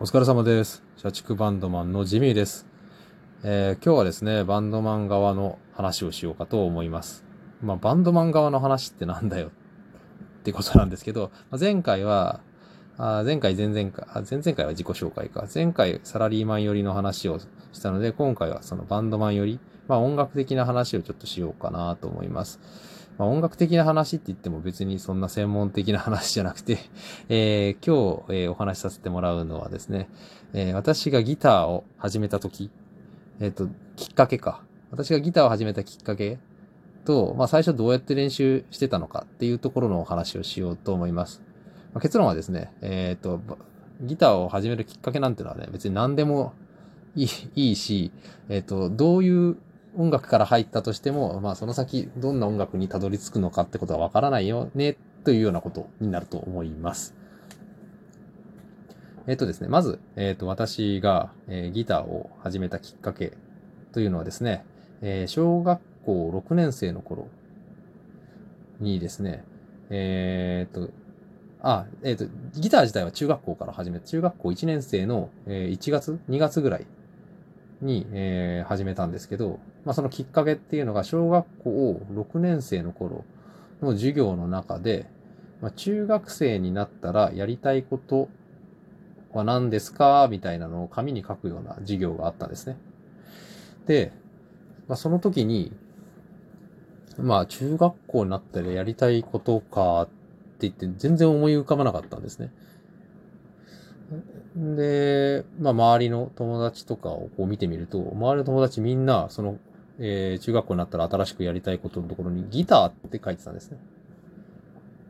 お疲れ様です。社畜バンドマンのジミーです、えー今日はですね、バンドマン側の話をしようかと思います。まあ、バンドマン側の話ってなんだよってことなんですけど、まあ前回は、あ前回、前々回、あ前々回は自己紹介か。前回サラリーマン寄りの話をしたので、今回はそのバンドマン寄り、まあ音楽的な話をちょっとしようかなと思います。まあ音楽的な話って言っても別にそんな専門的な話じゃなくて、えー今日、えーお話しさせてもらうのはですね、えー私がギターを始めた時、えっ、と、きっかけか。私がギターを始めたきっかけと、まあ最初どうやって練習してたのかっていうところのお話をしようと思います。まあ結論はですね、えっ、と、ギターを始めるきっかけなんてのはね、別に何でもいいいいし、えっ、と、どういう音楽から入ったとしても、まあその先どんな音楽にたどり着くのかってことはわからないよね、というようなことになると思います。えっ、とですね、まず、えっ、と、私が、えーギターを始めたきっかけというのはですね、え小学校6年生の頃にですね、えっ、と、あ、えっ、と、ギター自体は中学校から始めて、中学校1年生の、えー1月 ?2 月ぐらいに、えー始めたんですけど、まあそのきっかけっていうのが小学校6年生の頃の授業の中で、まあ、中学生になったらやりたいことは何ですか？みたいなのを紙に書くような授業があったんですね。で、まあ、その時に、まあ中学校になったらやりたいことかって言って全然思い浮かばなかったんですね。で、まあ周りの友達とかをこう見てみると、周りの友達みんな、その、えー中学校になったら新しくやりたいことのところにギターって書いてたんですね。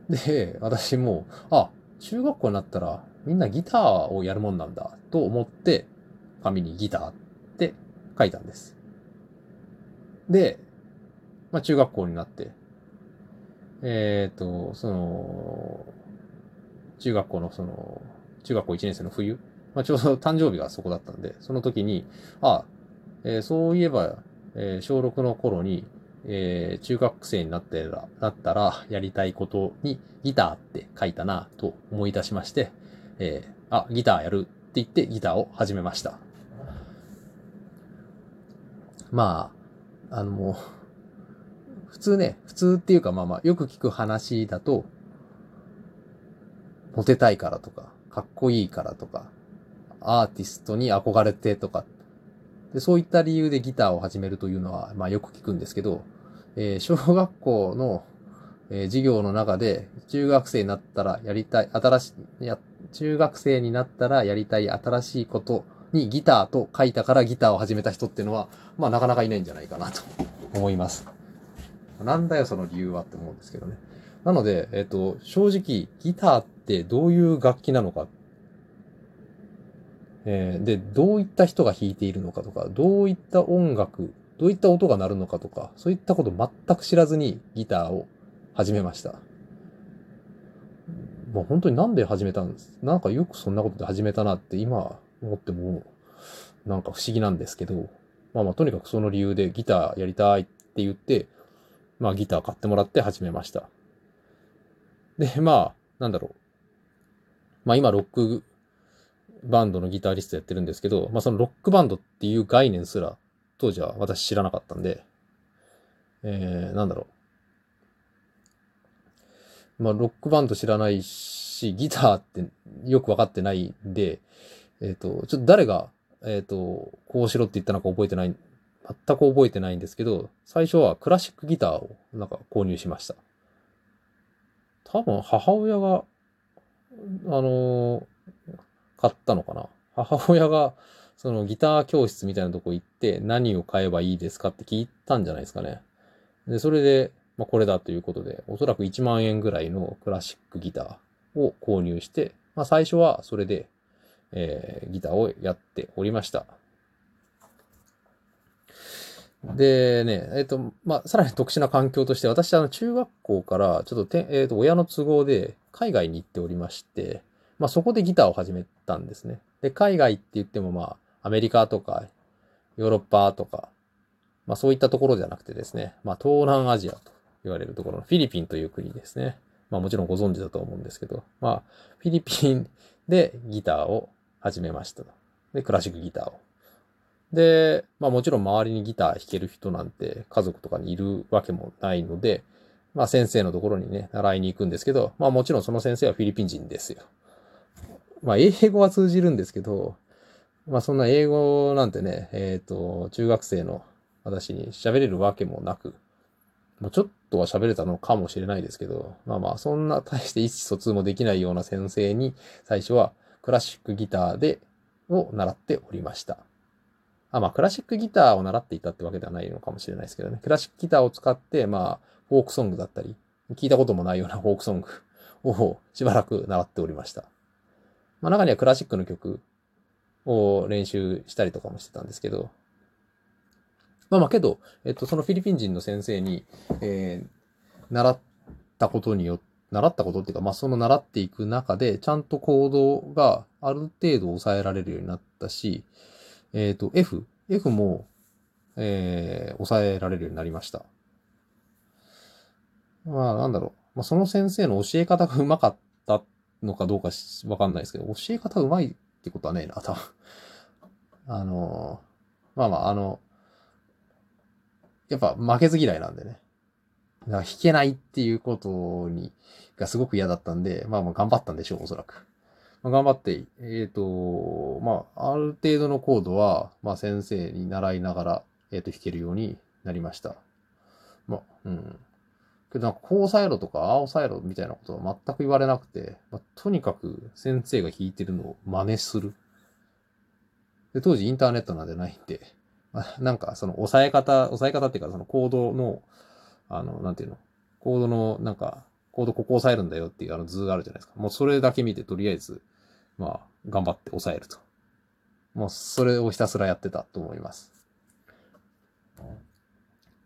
で、私も、あ、中学校になったらみんなギターをやるもんなんだと思って、紙にギターって書いたんです。で、まあ中学校になって、えっ、と、その、中学校のその、中学校1年生の冬、まあちょうど 誕生日がそこだったんで、その時に、あ、えーそういえば、えー小6の頃に、えー中学生になってら、なったらやりたいことにギターって書いたなと思い出しまして、えーあ、ギターやるって言ってギターを始めました。まあ、あの、普通ね、普通っていうかまあまあ、よく聞く話だと、モテたいからとか、かっこいいからとか、アーティストに憧れてとか、でそういった理由でギターを始めるというのは、まあよく聞くんですけど、えー小学校の、えー授業の中で、中学生になったらやりたい、新しい、や、中学生になったらやりたい新しいことにギターと書いたからギターを始めた人っていうのは、まあなかなかいないんじゃないかなと思います。なんだよその理由はって思うんですけどね。なので、えっ、と、正直、ギターってどういう楽器なのか、えーで、どういった人が弾いているのかとか、どういった音楽、どういった音が鳴るのかとか、そういったこと全く知らずにギターを始めました。もう本当になんで始めたんです？なんかよくそんなことで始めたなって今思っても、なんか不思議なんですけど、まあまあとにかくその理由でギターやりたいって言って、まあギター買ってもらって始めました。で、まあ、なんだろう。まあ今ロックバンドのギタリストやってるんですけど、まあそのロックバンドっていう概念すら当時は私知らなかったんで、えー、なんだろう。まあロックバンド知らないし、ギターってよくわかってないんで、えっ、と、ちょっと誰が、えっ、と、こうしろって言ったのか覚えてない、全く覚えてないんですけど、最初はクラシックギターをなんか購入しました。多分母親が、あの買ったのかな。母親が、そのギター教室みたいなとこ行って何を買えばいいですかって聞いたんじゃないですかね。で、それで、まあ、これだということで、おそらく1万円ぐらいのクラシックギターを購入して、まあ、最初はそれで、えーギターをやっておりました。でね、えっ、と、まあ、さらに特殊な環境として、私、あの、中学校から、ちょっとて、えっ、と、親の都合で、海外に行っておりまして、まあ、そこでギターを始めたんですね。で、海外って言っても、まあ、アメリカとか、ヨーロッパとか、まあ、そういったところじゃなくてですね、まあ、東南アジアと言われるところのフィリピンという国ですね。まあ、もちろんご存知だと思うんですけど、まあ、フィリピンでギターを始めましたと。で、クラシックギターを。で、まあもちろん周りにギター弾ける人なんて家族とかにいるわけもないので、まあ先生のところにね、習いに行くんですけど、まあもちろんその先生はフィリピン人ですよ。まあ英語は通じるんですけど、まあそんな英語なんてね、えっ、ー、と、中学生の私に喋れるわけもなく、もうちょっとは喋れたのかもしれないですけど、まあまあそんな大して意思疎通もできないような先生に最初はクラシックギターで、を習っておりました。あ、まあ、クラシックギターを習っていたってわけではないのかもしれないですけどね。クラシックギターを使って、まあ、フォークソングだったり、聞いたこともないような フォークソングをしばらく習っておりました。まあ、中にはクラシックの曲を練習したりとかもしてたんですけど、まあまあけど、えっと、そのフィリピン人の先生に、えー、習ったことによって、習ったことっていうか、まあその習っていく中で、ちゃんと行動がある程度抑えられるようになったし、えっ、ー、と、F、F も、えー、抑えられるようになりました。まあ、なんだろう。まあ、その先生の教え方がうまかったのかどうかわかんないですけど、教え方うまいってことはねえな、多分。あのまあまあ、あの、やっぱ負けず嫌いなんでね。だから弾けないっていうことに、がすごく嫌だったんで、まあまあ頑張ったんでしょう、おそらく。頑張って、えっ、ー、と、まあ、ある程度のコードは、まあ、先生に習いながら、えっ、ー、と、弾けるようになりました。まあ、うん。けど、なんか、こう押さえろとか、ああ押さえろみたいなことは全く言われなくて、まあ、とにかく先生が弾いてるのを真似する。で、当時インターネットなんてないんで、まあ、なんか、その押さえ方、押さえ方っていうか、そのコードの、あの、なんていうの、コードの、なんか、コードここ押さえるんだよっていうあの図があるじゃないですか。もうそれだけ見てとりあえず、まあ、頑張って押さえると。もうそれをひたすらやってたと思います。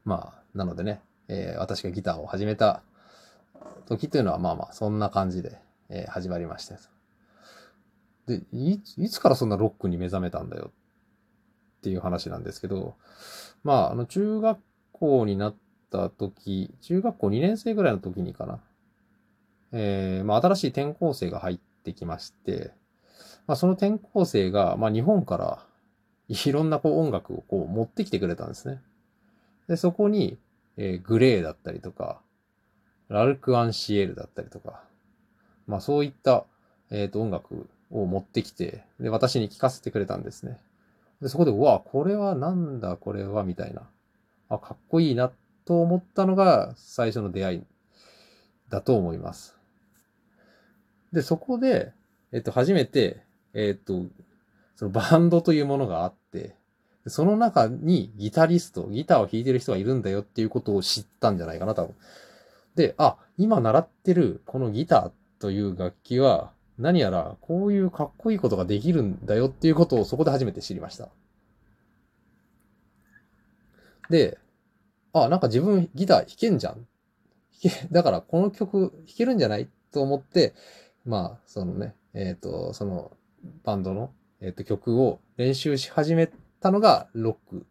まあ、なのでね、えー、私がギターを始めた時というのはまあまあ、そんな感じで、えー、始まりました。でい、いつからそんなロックに目覚めたんだよっていう話なんですけど、まあ、あの、中学校になった時、中学校2年生ぐらいの時にかな。えー、まあ、新しい転校生が入ってきまして、まあ、その転校生が、まあ、日本からいろんなこう音楽をこう持ってきてくれたんですね。で、そこに、えー、グレーだったりとか、ラルク・アンシエルだったりとか、まあそういった、えっ、ー、と音楽を持ってきて、で、私に聴かせてくれたんですね。で、そこで、うわ、これはなんだこれは、みたいな。あ、かっこいいな、と思ったのが最初の出会いだと思います。で、そこで、えっと、初めて、えっと、そのバンドというものがあって、その中にギタリスト、ギターを弾いてる人がいるんだよっていうことを知ったんじゃないかな、多分。で、あ、今習ってるこのギターという楽器は、何やらこういうかっこいいことができるんだよっていうことをそこで初めて知りました。で、あ、なんか自分ギター弾けんじゃん。弾け、だからこの曲弾けるんじゃないと思って、まあ、そのね、えっ、ー、と、そのバンドの、えー、と曲を練習し始めたのがロック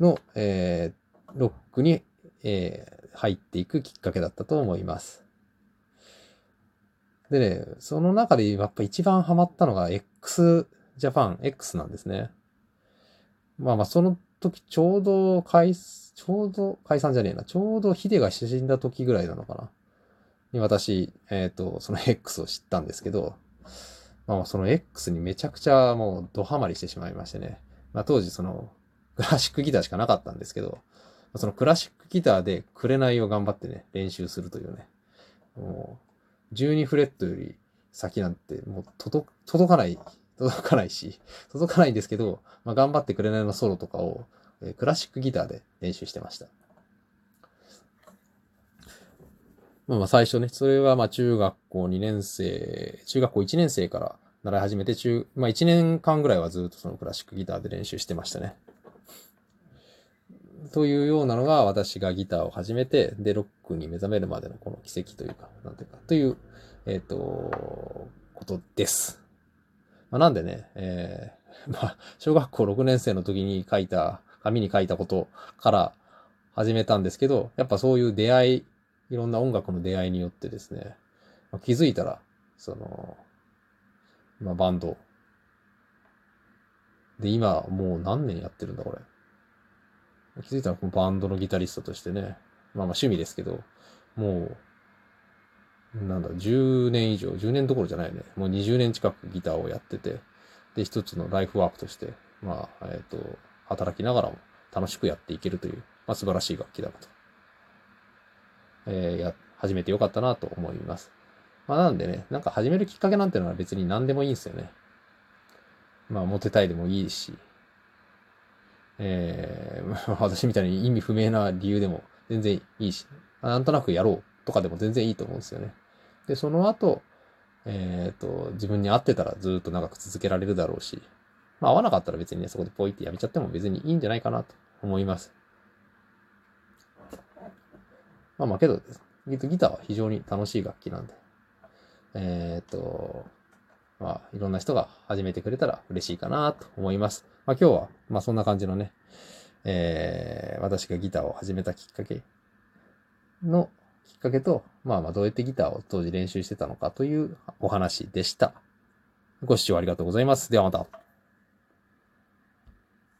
の、えー、ロックに、えー、入っていくきっかけだったと思います。でね、その中でやっぱ一番ハマったのが x ジャパン X なんですね。まあまあその時ちょうど解、ちょうど解散じゃねえな。ちょうどヒデが死んだ時ぐらいなのかな。に私、えっ、ー、と、その X を知ったんですけど、まあその X にめちゃくちゃもうドハマりしてしまいましてね。まあ当時そのクラシックギターしかなかったんですけど、そのクラシックギターで紅を頑張ってね、練習するというね。もう、12フレットより先なんてもう届届かない、届かないし、届かないんですけど、まあ頑張って紅のソロとかを、え、クラシックギターで練習してました。まあ最初ね、それはまあ中学校2年生、中学校1年生から習い始めて、中、まあ1年間ぐらいはずっとそのクラシックギターで練習してましたね。というようなのが私がギターを始めて、で、ロックに目覚めるまでのこの奇跡というか、なんていうか、という、えっ、ー、と、ことです。まあ、なんでね、えー、まあ、小学校6年生の時に書いた、紙に書いたことから始めたんですけど、やっぱそういう出会い、いろんな音楽の出会いによってですね、まあ、気づいたら、その、まあ、バンドで、今、もう何年やってるんだ、これ。気づいたら、このバンドのギタリストとしてね、まあまあ趣味ですけど、もう、なんだ、10年以上、10年どころじゃないね。もう20年近くギターをやってて、で、一つのライフワークとして、まあ、えっ、ー、と、働きながらも楽しくやっていけるという、まあ素晴らしい楽器だなと。えー、や、始めてよかったなと思います。まあなんでね、なんか始めるきっかけなんてのは別に何でもいいんですよね。まあ、モテたいでもいいし、えー、私みたいに意味不明な理由でも全然いいし、なんとなくやろうとかでも全然いいと思うんですよね。で、その後、えっ、ー、と、自分に合ってたらずっと長く続けられるだろうし、まあ合わなかったら別にね、そこでポイってやめちゃっても別にいいんじゃないかなと思います。まあまあけど、ギターは非常に楽しい楽器なんで、えっ、と、まあ、いろんな人が始めてくれたら嬉しいかなと思います。まあ今日は、まあそんな感じのね、えー、私がギターを始めたきっかけのきっかけと、まあまあどうやってギターを当時練習してたのかというお話でした。ご視聴ありがとうございます。ではまた。